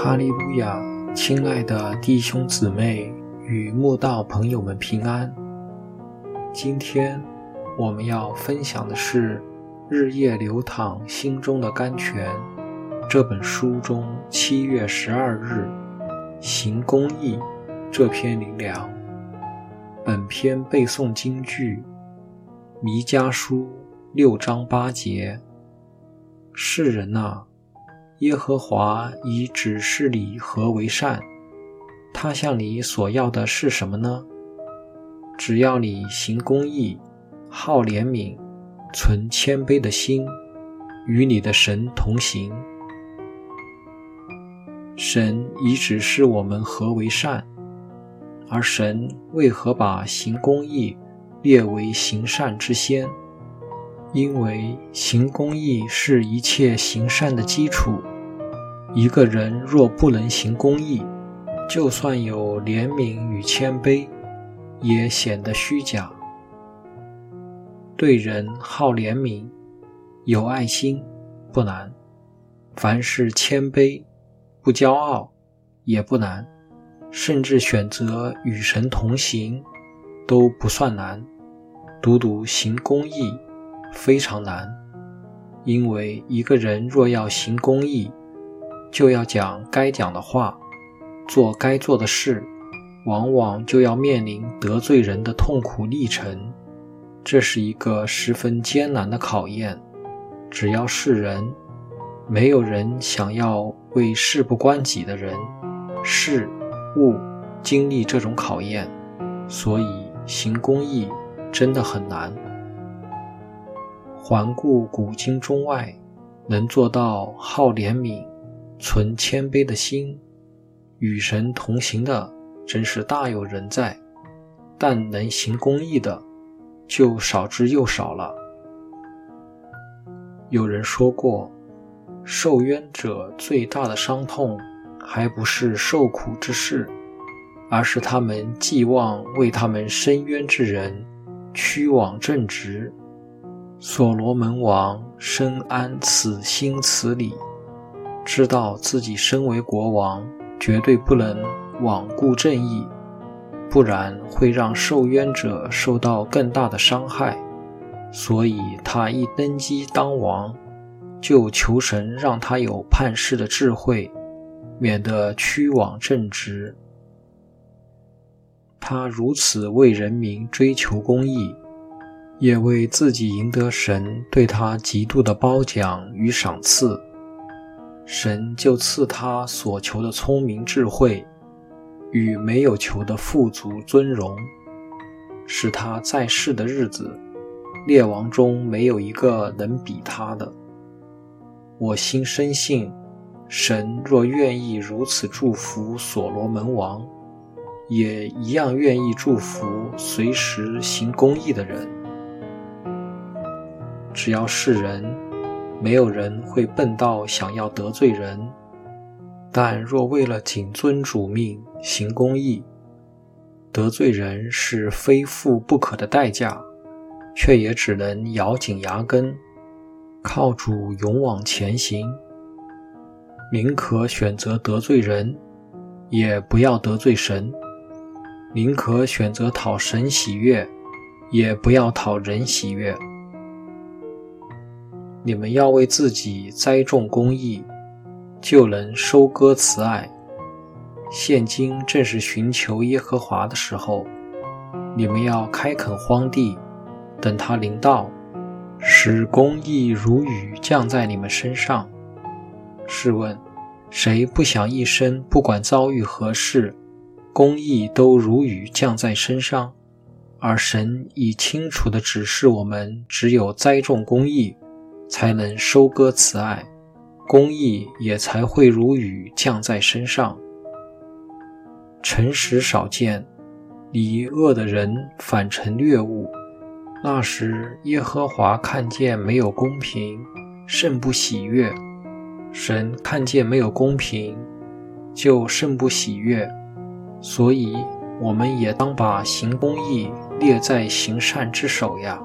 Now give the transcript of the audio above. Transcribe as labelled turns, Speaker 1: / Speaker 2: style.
Speaker 1: 哈利路亚！亲爱的弟兄姊妹与慕道朋友们平安。今天我们要分享的是《日夜流淌心中的甘泉》这本书中七月十二日行公义这篇灵粮。本篇背诵京剧《弥迦书》六章八节：世人呐！耶和华已指示你何为善，他向你所要的是什么呢？只要你行公义，好怜悯，存谦卑的心，与你的神同行。神已指示我们何为善，而神为何把行公义列为行善之先？因为行公义是一切行善的基础。一个人若不能行公义，就算有怜悯与谦卑，也显得虚假。对人好怜悯、有爱心不难；凡事谦卑、不骄傲也不难；甚至选择与神同行都不算难。独独行公义非常难，因为一个人若要行公义，就要讲该讲的话，做该做的事，往往就要面临得罪人的痛苦历程。这是一个十分艰难的考验。只要是人，没有人想要为事不关己的人、事物经历这种考验。所以行公义真的很难。环顾古今中外，能做到好怜悯。存谦卑的心，与神同行的真是大有人在，但能行公义的就少之又少了。有人说过，受冤者最大的伤痛，还不是受苦之事，而是他们寄望为他们伸冤之人屈枉正直。所罗门王深谙此心此理。知道自己身为国王，绝对不能罔顾正义，不然会让受冤者受到更大的伤害。所以他一登基当王，就求神让他有判事的智慧，免得屈枉正直。他如此为人民追求公义，也为自己赢得神对他极度的褒奖与赏赐。神就赐他所求的聪明智慧，与没有求的富足尊荣，使他在世的日子，列王中没有一个能比他的。我心深信，神若愿意如此祝福所罗门王，也一样愿意祝福随时行公义的人。只要是人。没有人会笨到想要得罪人，但若为了谨遵主命行公义，得罪人是非付不可的代价，却也只能咬紧牙根，靠主勇往前行。宁可选择得罪人，也不要得罪神；宁可选择讨神喜悦，也不要讨人喜悦。你们要为自己栽种公义，就能收割慈爱。现今正是寻求耶和华的时候，你们要开垦荒地，等他临到，使公义如雨降在你们身上。试问，谁不想一生不管遭遇何事，公义都如雨降在身上？而神已清楚地指示我们，只有栽种公义。才能收割慈爱，公义也才会如雨降在身上。诚实少见，离恶的人反成掠物。那时耶和华看见没有公平，甚不喜悦；神看见没有公平，就甚不喜悦。所以，我们也当把行公义列在行善之首呀。